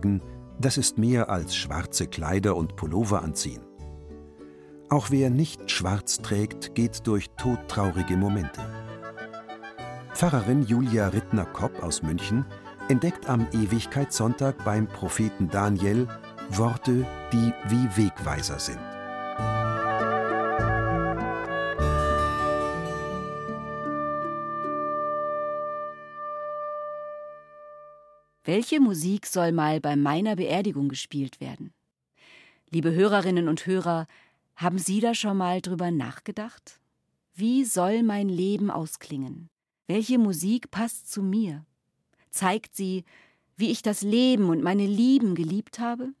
Tragen, das ist mehr als schwarze Kleider und Pullover anziehen. Auch wer nicht schwarz trägt, geht durch todtraurige Momente. Pfarrerin Julia Rittner-Kopp aus München entdeckt am Ewigkeitssonntag beim Propheten Daniel Worte, die wie Wegweiser sind. Welche Musik soll mal bei meiner Beerdigung gespielt werden? Liebe Hörerinnen und Hörer, haben Sie da schon mal drüber nachgedacht? Wie soll mein Leben ausklingen? Welche Musik passt zu mir? Zeigt sie, wie ich das Leben und meine Lieben geliebt habe?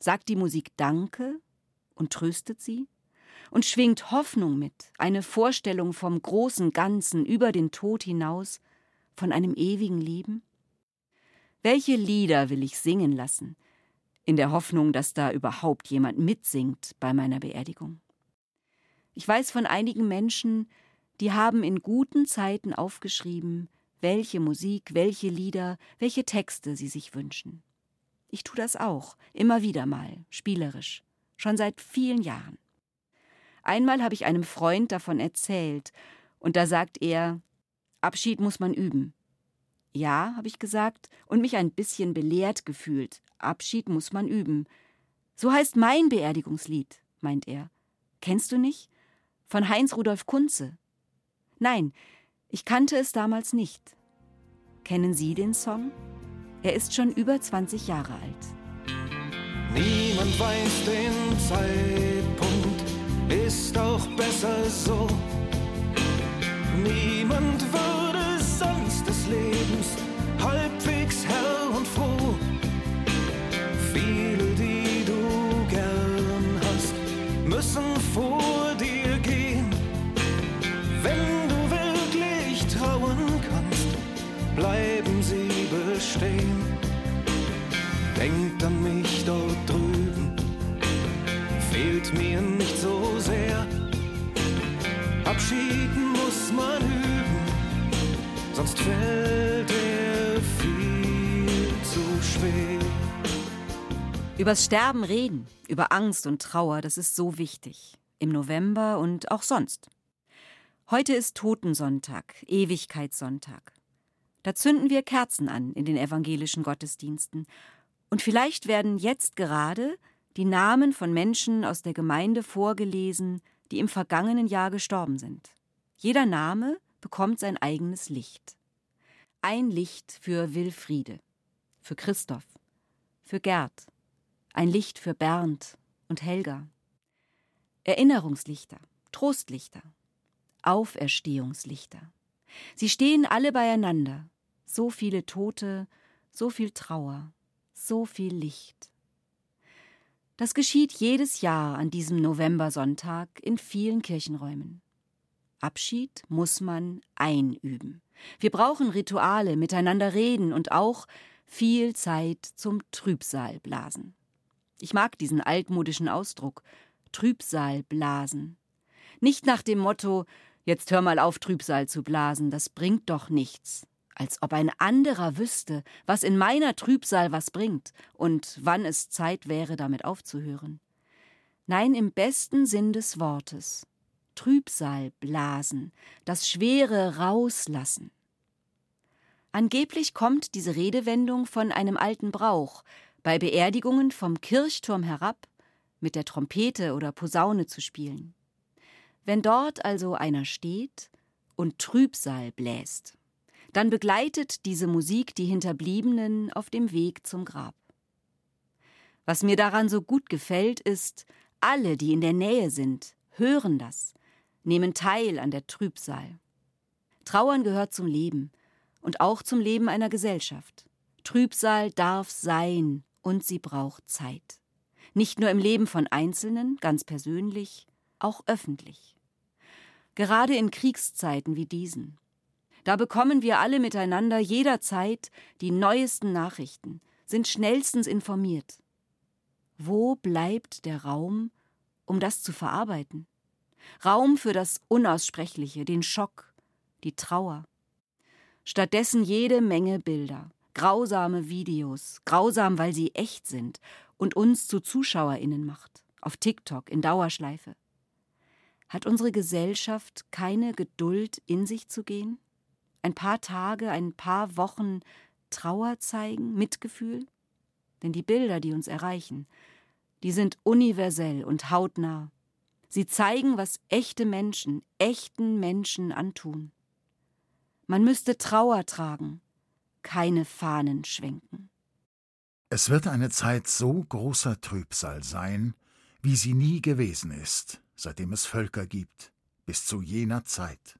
Sagt die Musik Danke und tröstet sie? Und schwingt Hoffnung mit, eine Vorstellung vom großen Ganzen über den Tod hinaus, von einem ewigen Leben? Welche Lieder will ich singen lassen, in der Hoffnung, dass da überhaupt jemand mitsingt bei meiner Beerdigung? Ich weiß von einigen Menschen, die haben in guten Zeiten aufgeschrieben, welche Musik, welche Lieder, welche Texte sie sich wünschen. Ich tue das auch, immer wieder mal, spielerisch, schon seit vielen Jahren. Einmal habe ich einem Freund davon erzählt, und da sagt er, Abschied muss man üben. Ja, habe ich gesagt und mich ein bisschen belehrt gefühlt. Abschied muss man üben. So heißt mein Beerdigungslied, meint er. Kennst du nicht? Von Heinz Rudolf Kunze. Nein, ich kannte es damals nicht. Kennen Sie den Song? Er ist schon über 20 Jahre alt. Niemand weiß den Zeitpunkt, ist auch besser so. Niemand würde des Lebens halbwegs Herr und froh. Viele, die du gern hast, müssen vor dir gehen. Wenn du wirklich trauen kannst, bleiben sie bestehen. Denkt an mich dort drüben, fehlt mir nicht so sehr. Abschied muss man üben, sonst fällt er viel zu schwer. Übers Sterben reden, über Angst und Trauer, das ist so wichtig. Im November und auch sonst. Heute ist Totensonntag, Ewigkeitssonntag. Da zünden wir Kerzen an in den evangelischen Gottesdiensten. Und vielleicht werden jetzt gerade die Namen von Menschen aus der Gemeinde vorgelesen, die im vergangenen Jahr gestorben sind. Jeder Name bekommt sein eigenes Licht. Ein Licht für Wilfriede, für Christoph, für Gerd, ein Licht für Bernd und Helga. Erinnerungslichter, Trostlichter, Auferstehungslichter. Sie stehen alle beieinander, so viele Tote, so viel Trauer, so viel Licht. Das geschieht jedes Jahr an diesem Novembersonntag in vielen Kirchenräumen. Abschied muss man einüben. Wir brauchen Rituale, miteinander reden und auch viel Zeit zum Trübsal blasen. Ich mag diesen altmodischen Ausdruck Trübsal blasen. Nicht nach dem Motto Jetzt hör mal auf, Trübsal zu blasen, das bringt doch nichts. Als ob ein anderer wüsste, was in meiner Trübsal was bringt und wann es Zeit wäre, damit aufzuhören. Nein, im besten Sinn des Wortes. Trübsal blasen, das Schwere rauslassen. Angeblich kommt diese Redewendung von einem alten Brauch, bei Beerdigungen vom Kirchturm herab mit der Trompete oder Posaune zu spielen. Wenn dort also einer steht und Trübsal bläst, dann begleitet diese Musik die Hinterbliebenen auf dem Weg zum Grab. Was mir daran so gut gefällt, ist, alle, die in der Nähe sind, hören das, nehmen teil an der Trübsal. Trauern gehört zum Leben und auch zum Leben einer Gesellschaft. Trübsal darf sein und sie braucht Zeit. Nicht nur im Leben von Einzelnen, ganz persönlich, auch öffentlich. Gerade in Kriegszeiten wie diesen. Da bekommen wir alle miteinander jederzeit die neuesten Nachrichten, sind schnellstens informiert. Wo bleibt der Raum, um das zu verarbeiten? Raum für das Unaussprechliche, den Schock, die Trauer. Stattdessen jede Menge Bilder, grausame Videos, grausam, weil sie echt sind und uns zu ZuschauerInnen macht, auf TikTok in Dauerschleife. Hat unsere Gesellschaft keine Geduld, in sich zu gehen? Ein paar Tage, ein paar Wochen Trauer zeigen, Mitgefühl? Denn die Bilder, die uns erreichen, die sind universell und hautnah. Sie zeigen, was echte Menschen, echten Menschen antun. Man müsste Trauer tragen, keine Fahnen schwenken. Es wird eine Zeit so großer Trübsal sein, wie sie nie gewesen ist, seitdem es Völker gibt, bis zu jener Zeit.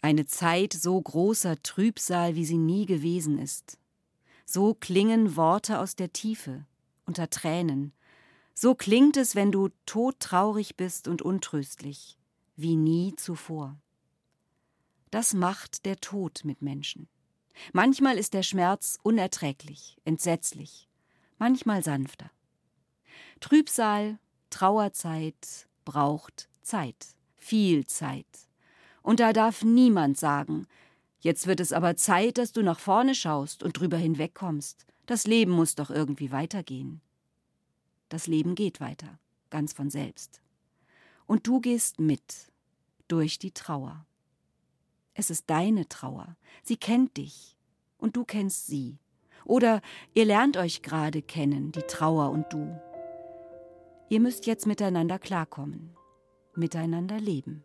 Eine Zeit so großer Trübsal, wie sie nie gewesen ist. So klingen Worte aus der Tiefe, unter Tränen. So klingt es, wenn du todtraurig bist und untröstlich, wie nie zuvor. Das macht der Tod mit Menschen. Manchmal ist der Schmerz unerträglich, entsetzlich, manchmal sanfter. Trübsal, Trauerzeit braucht Zeit, viel Zeit. Und da darf niemand sagen, jetzt wird es aber Zeit, dass du nach vorne schaust und drüber hinwegkommst. Das Leben muss doch irgendwie weitergehen. Das Leben geht weiter, ganz von selbst. Und du gehst mit durch die Trauer. Es ist deine Trauer. Sie kennt dich und du kennst sie. Oder ihr lernt euch gerade kennen, die Trauer und du. Ihr müsst jetzt miteinander klarkommen, miteinander leben.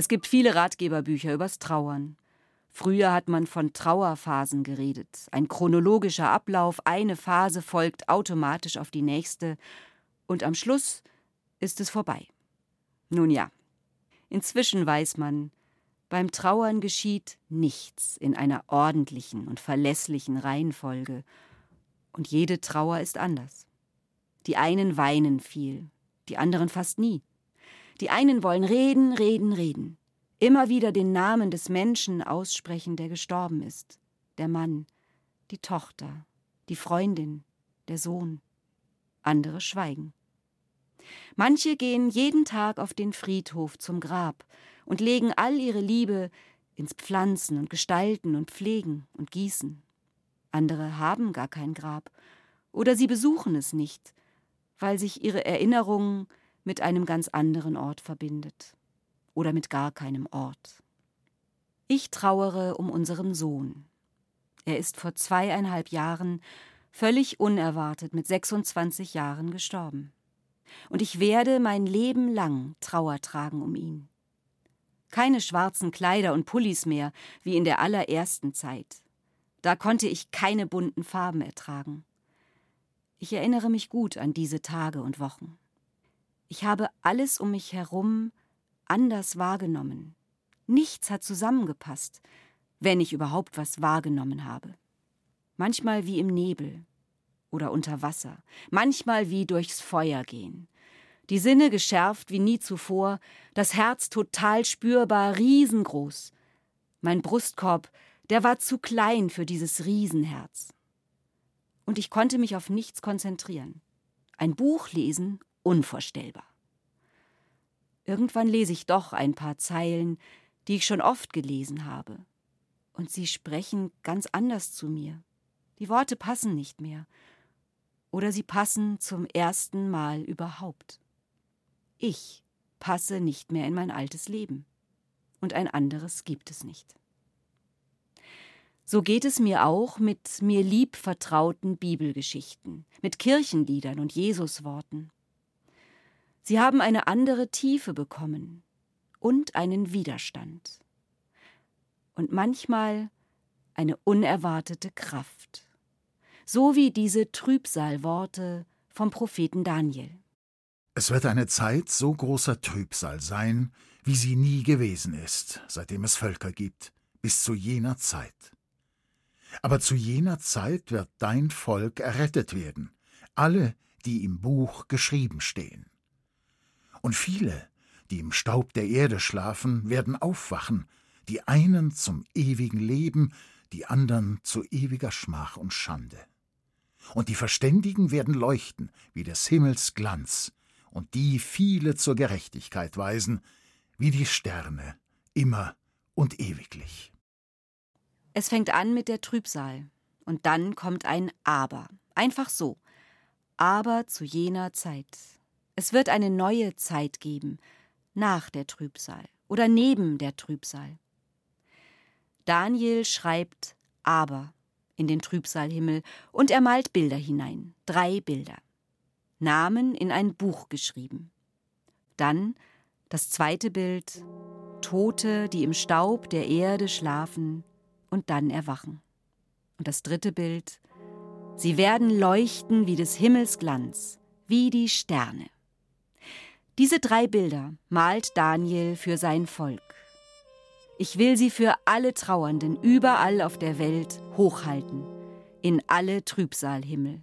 Es gibt viele Ratgeberbücher übers Trauern. Früher hat man von Trauerphasen geredet. Ein chronologischer Ablauf, eine Phase folgt automatisch auf die nächste und am Schluss ist es vorbei. Nun ja, inzwischen weiß man, beim Trauern geschieht nichts in einer ordentlichen und verlässlichen Reihenfolge. Und jede Trauer ist anders. Die einen weinen viel, die anderen fast nie. Die einen wollen reden, reden, reden. Immer wieder den Namen des Menschen aussprechen, der gestorben ist. Der Mann, die Tochter, die Freundin, der Sohn. Andere schweigen. Manche gehen jeden Tag auf den Friedhof zum Grab und legen all ihre Liebe ins Pflanzen und Gestalten und Pflegen und Gießen. Andere haben gar kein Grab oder sie besuchen es nicht, weil sich ihre Erinnerungen mit einem ganz anderen Ort verbindet oder mit gar keinem Ort. Ich trauere um unseren Sohn. Er ist vor zweieinhalb Jahren völlig unerwartet mit 26 Jahren gestorben. Und ich werde mein Leben lang Trauer tragen um ihn. Keine schwarzen Kleider und Pullis mehr, wie in der allerersten Zeit. Da konnte ich keine bunten Farben ertragen. Ich erinnere mich gut an diese Tage und Wochen. Ich habe alles um mich herum anders wahrgenommen. Nichts hat zusammengepasst, wenn ich überhaupt was wahrgenommen habe. Manchmal wie im Nebel oder unter Wasser, manchmal wie durchs Feuer gehen. Die Sinne geschärft wie nie zuvor, das Herz total spürbar, riesengroß. Mein Brustkorb, der war zu klein für dieses Riesenherz. Und ich konnte mich auf nichts konzentrieren. Ein Buch lesen unvorstellbar. Irgendwann lese ich doch ein paar Zeilen, die ich schon oft gelesen habe. Und sie sprechen ganz anders zu mir. Die Worte passen nicht mehr. Oder sie passen zum ersten Mal überhaupt. Ich passe nicht mehr in mein altes Leben. Und ein anderes gibt es nicht. So geht es mir auch mit mir lieb vertrauten Bibelgeschichten, mit Kirchenliedern und Jesusworten. Sie haben eine andere Tiefe bekommen und einen Widerstand. Und manchmal eine unerwartete Kraft. So wie diese Trübsalworte vom Propheten Daniel. Es wird eine Zeit so großer Trübsal sein, wie sie nie gewesen ist, seitdem es Völker gibt, bis zu jener Zeit. Aber zu jener Zeit wird dein Volk errettet werden, alle, die im Buch geschrieben stehen. Und viele, die im Staub der Erde schlafen, werden aufwachen, die einen zum ewigen Leben, die andern zu ewiger Schmach und Schande. Und die Verständigen werden leuchten wie des Himmels Glanz, und die viele zur Gerechtigkeit weisen, wie die Sterne, immer und ewiglich. Es fängt an mit der Trübsal, und dann kommt ein Aber, einfach so. Aber zu jener Zeit. Es wird eine neue Zeit geben, nach der Trübsal oder neben der Trübsal. Daniel schreibt Aber in den Trübsalhimmel und er malt Bilder hinein, drei Bilder. Namen in ein Buch geschrieben. Dann das zweite Bild, Tote, die im Staub der Erde schlafen und dann erwachen. Und das dritte Bild, sie werden leuchten wie des Himmels Glanz, wie die Sterne. Diese drei Bilder malt Daniel für sein Volk. Ich will sie für alle Trauernden überall auf der Welt hochhalten, in alle Trübsalhimmel.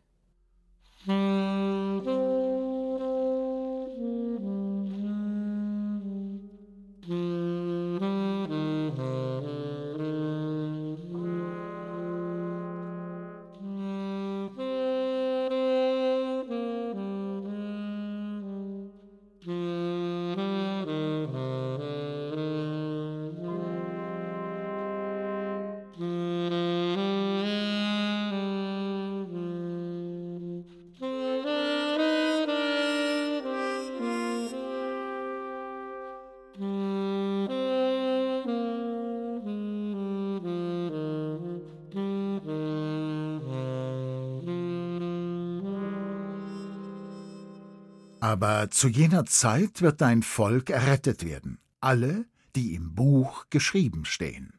Aber zu jener Zeit wird dein Volk errettet werden, alle, die im Buch geschrieben stehen.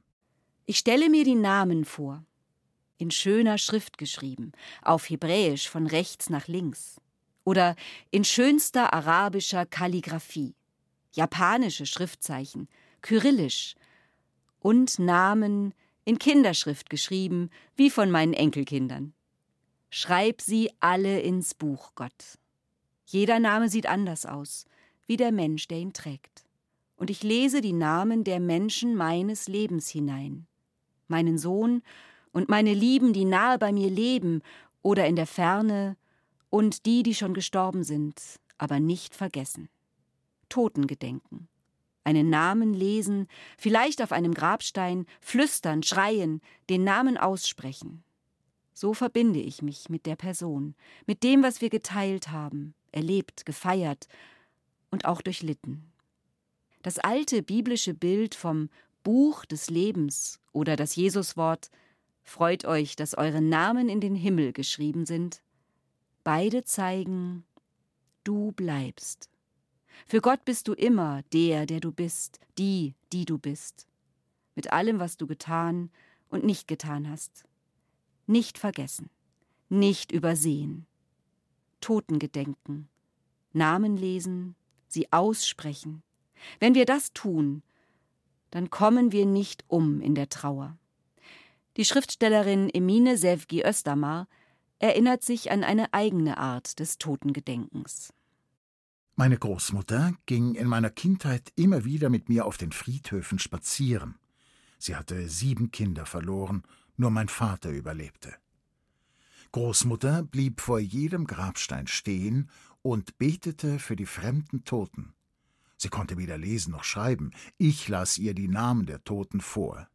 Ich stelle mir die Namen vor, in schöner Schrift geschrieben, auf Hebräisch von rechts nach links, oder in schönster arabischer Kalligraphie, japanische Schriftzeichen, kyrillisch. Und Namen in Kinderschrift geschrieben, wie von meinen Enkelkindern. Schreib sie alle ins Buch, Gott. Jeder Name sieht anders aus, wie der Mensch, der ihn trägt. Und ich lese die Namen der Menschen meines Lebens hinein. Meinen Sohn und meine Lieben, die nahe bei mir leben oder in der Ferne, und die, die schon gestorben sind, aber nicht vergessen. Totengedenken. Einen Namen lesen, vielleicht auf einem Grabstein, flüstern, schreien, den Namen aussprechen. So verbinde ich mich mit der Person, mit dem, was wir geteilt haben, erlebt, gefeiert und auch durchlitten. Das alte biblische Bild vom Buch des Lebens oder das Jesuswort Freut euch, dass eure Namen in den Himmel geschrieben sind, beide zeigen, du bleibst. Für Gott bist du immer der, der du bist, die, die du bist, mit allem, was du getan und nicht getan hast. Nicht vergessen, nicht übersehen. Toten gedenken, Namen lesen, sie aussprechen. Wenn wir das tun, dann kommen wir nicht um in der Trauer. Die Schriftstellerin Emine Sevgi Östermar erinnert sich an eine eigene Art des Totengedenkens. Meine Großmutter ging in meiner Kindheit immer wieder mit mir auf den Friedhöfen spazieren. Sie hatte sieben Kinder verloren, nur mein Vater überlebte. Großmutter blieb vor jedem Grabstein stehen und betete für die fremden Toten. Sie konnte weder lesen noch schreiben, ich las ihr die Namen der Toten vor.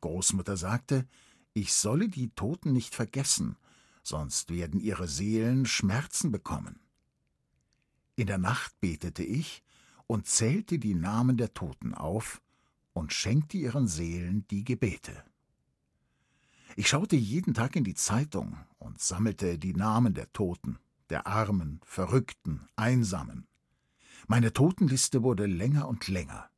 Großmutter sagte, ich solle die Toten nicht vergessen, sonst werden ihre Seelen Schmerzen bekommen. In der Nacht betete ich und zählte die Namen der Toten auf und schenkte ihren Seelen die Gebete. Ich schaute jeden Tag in die Zeitung und sammelte die Namen der Toten, der Armen, Verrückten, Einsamen. Meine Totenliste wurde länger und länger.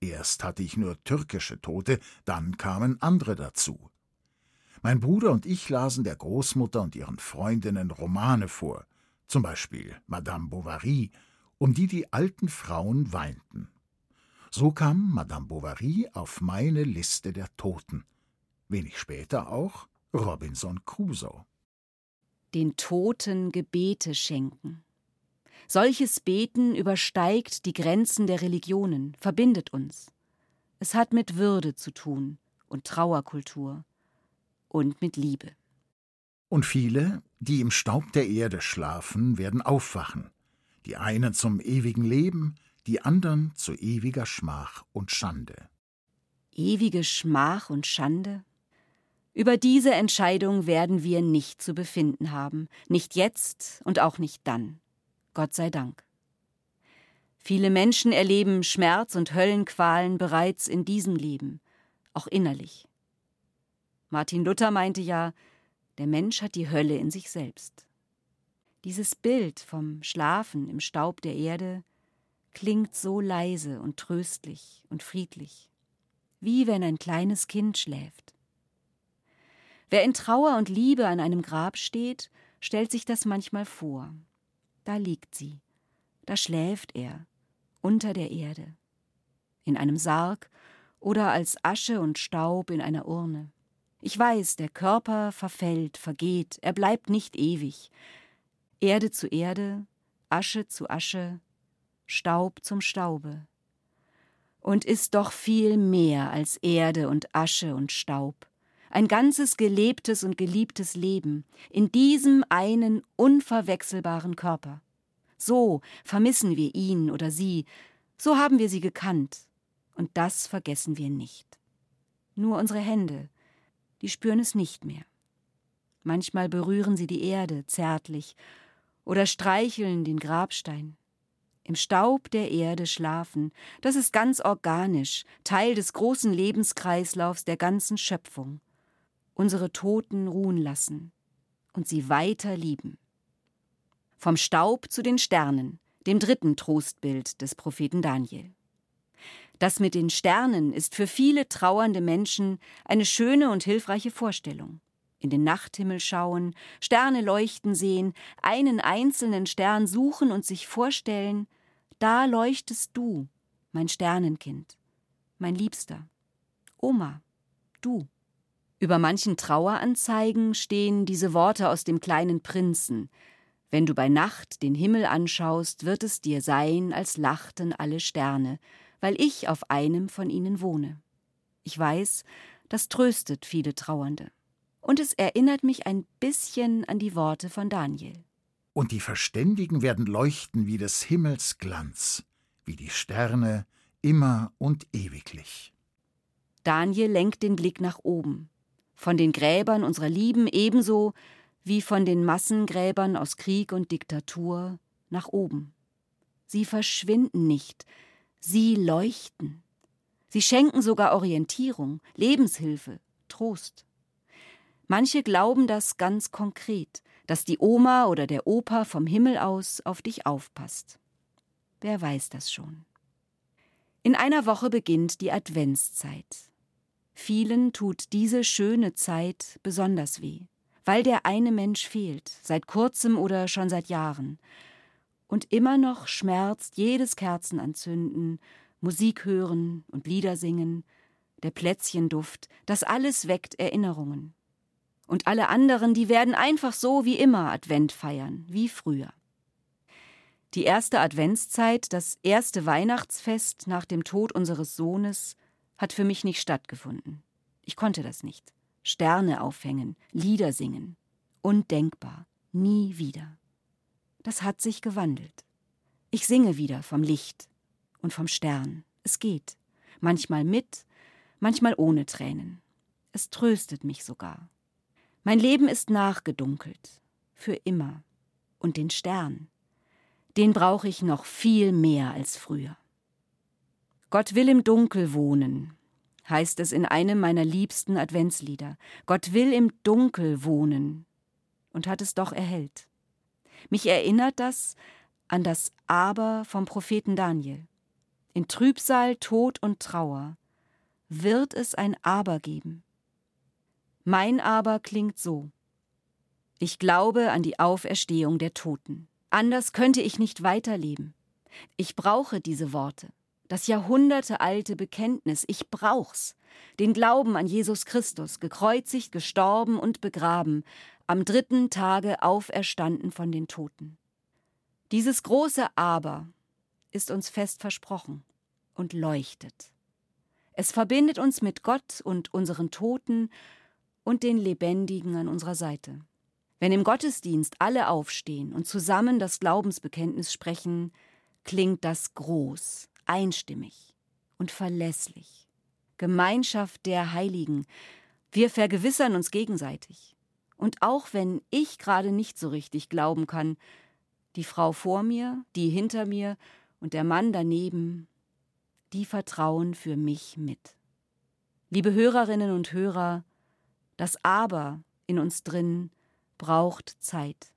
Erst hatte ich nur türkische Tote, dann kamen andere dazu. Mein Bruder und ich lasen der Großmutter und ihren Freundinnen Romane vor, zum Beispiel Madame Bovary, um die die alten Frauen weinten. So kam Madame Bovary auf meine Liste der Toten. Wenig später auch Robinson Crusoe. Den Toten Gebete schenken. Solches Beten übersteigt die Grenzen der Religionen, verbindet uns. Es hat mit Würde zu tun und Trauerkultur und mit Liebe. Und viele, die im Staub der Erde schlafen, werden aufwachen, die einen zum ewigen Leben, die anderen zu ewiger Schmach und Schande. Ewige Schmach und Schande? Über diese Entscheidung werden wir nicht zu befinden haben, nicht jetzt und auch nicht dann. Gott sei Dank. Viele Menschen erleben Schmerz und Höllenqualen bereits in diesem Leben, auch innerlich. Martin Luther meinte ja, der Mensch hat die Hölle in sich selbst. Dieses Bild vom Schlafen im Staub der Erde klingt so leise und tröstlich und friedlich, wie wenn ein kleines Kind schläft. Wer in Trauer und Liebe an einem Grab steht, stellt sich das manchmal vor. Da liegt sie, da schläft er, unter der Erde, in einem Sarg oder als Asche und Staub in einer Urne. Ich weiß, der Körper verfällt, vergeht, er bleibt nicht ewig. Erde zu Erde, Asche zu Asche, Staub zum Staube. Und ist doch viel mehr als Erde und Asche und Staub. Ein ganzes gelebtes und geliebtes Leben in diesem einen unverwechselbaren Körper. So vermissen wir ihn oder sie, so haben wir sie gekannt, und das vergessen wir nicht. Nur unsere Hände, die spüren es nicht mehr. Manchmal berühren sie die Erde zärtlich oder streicheln den Grabstein. Im Staub der Erde schlafen, das ist ganz organisch, Teil des großen Lebenskreislaufs der ganzen Schöpfung. Unsere Toten ruhen lassen und sie weiter lieben. Vom Staub zu den Sternen, dem dritten Trostbild des Propheten Daniel. Das mit den Sternen ist für viele trauernde Menschen eine schöne und hilfreiche Vorstellung. In den Nachthimmel schauen, Sterne leuchten sehen, einen einzelnen Stern suchen und sich vorstellen, da leuchtest du, mein Sternenkind, mein Liebster. Oma, du. Über manchen Traueranzeigen stehen diese Worte aus dem kleinen Prinzen. Wenn du bei Nacht den Himmel anschaust, wird es dir sein, als lachten alle Sterne, weil ich auf einem von ihnen wohne. Ich weiß, das tröstet viele Trauernde. Und es erinnert mich ein bisschen an die Worte von Daniel. Und die Verständigen werden leuchten wie des Himmels Glanz, wie die Sterne immer und ewiglich. Daniel lenkt den Blick nach oben, von den Gräbern unserer Lieben ebenso wie von den Massengräbern aus Krieg und Diktatur nach oben. Sie verschwinden nicht, Sie leuchten. Sie schenken sogar Orientierung, Lebenshilfe, Trost. Manche glauben das ganz konkret, dass die Oma oder der Opa vom Himmel aus auf dich aufpasst. Wer weiß das schon? In einer Woche beginnt die Adventszeit. Vielen tut diese schöne Zeit besonders weh, weil der eine Mensch fehlt, seit kurzem oder schon seit Jahren, und immer noch schmerzt jedes Kerzenanzünden, Musik hören und Lieder singen, der Plätzchenduft, das alles weckt Erinnerungen. Und alle anderen, die werden einfach so wie immer Advent feiern, wie früher. Die erste Adventszeit, das erste Weihnachtsfest nach dem Tod unseres Sohnes, hat für mich nicht stattgefunden. Ich konnte das nicht. Sterne aufhängen, Lieder singen. Undenkbar. Nie wieder das hat sich gewandelt. Ich singe wieder vom Licht und vom Stern. Es geht. Manchmal mit, manchmal ohne Tränen. Es tröstet mich sogar. Mein Leben ist nachgedunkelt. Für immer. Und den Stern. Den brauche ich noch viel mehr als früher. Gott will im Dunkel wohnen. heißt es in einem meiner liebsten Adventslieder. Gott will im Dunkel wohnen und hat es doch erhellt. Mich erinnert das an das Aber vom Propheten Daniel. In Trübsal, Tod und Trauer wird es ein Aber geben. Mein Aber klingt so. Ich glaube an die Auferstehung der Toten. Anders könnte ich nicht weiterleben. Ich brauche diese Worte, das jahrhundertealte Bekenntnis, ich brauch's, den Glauben an Jesus Christus, gekreuzigt, gestorben und begraben, am dritten Tage auferstanden von den Toten. Dieses große Aber ist uns fest versprochen und leuchtet. Es verbindet uns mit Gott und unseren Toten und den Lebendigen an unserer Seite. Wenn im Gottesdienst alle aufstehen und zusammen das Glaubensbekenntnis sprechen, klingt das groß, einstimmig und verlässlich. Gemeinschaft der Heiligen. Wir vergewissern uns gegenseitig. Und auch wenn ich gerade nicht so richtig glauben kann, die Frau vor mir, die hinter mir und der Mann daneben, die vertrauen für mich mit. Liebe Hörerinnen und Hörer, das Aber in uns drin braucht Zeit.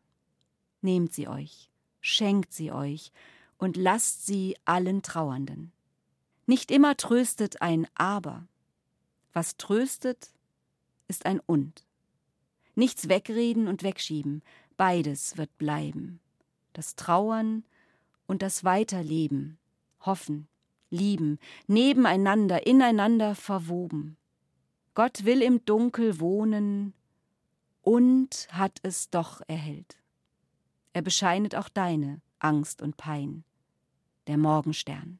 Nehmt sie euch, schenkt sie euch und lasst sie allen Trauernden. Nicht immer tröstet ein Aber. Was tröstet, ist ein Und. Nichts wegreden und wegschieben, beides wird bleiben. Das Trauern und das Weiterleben, hoffen, lieben, nebeneinander, ineinander verwoben. Gott will im Dunkel wohnen und hat es doch erhellt. Er bescheinet auch deine Angst und Pein, der Morgenstern.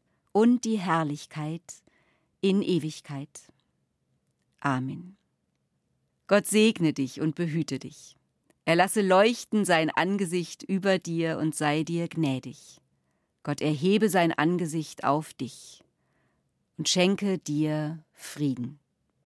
und die Herrlichkeit in Ewigkeit. Amen. Gott segne dich und behüte dich. Er lasse leuchten sein Angesicht über dir und sei dir gnädig. Gott erhebe sein Angesicht auf dich und schenke dir Frieden.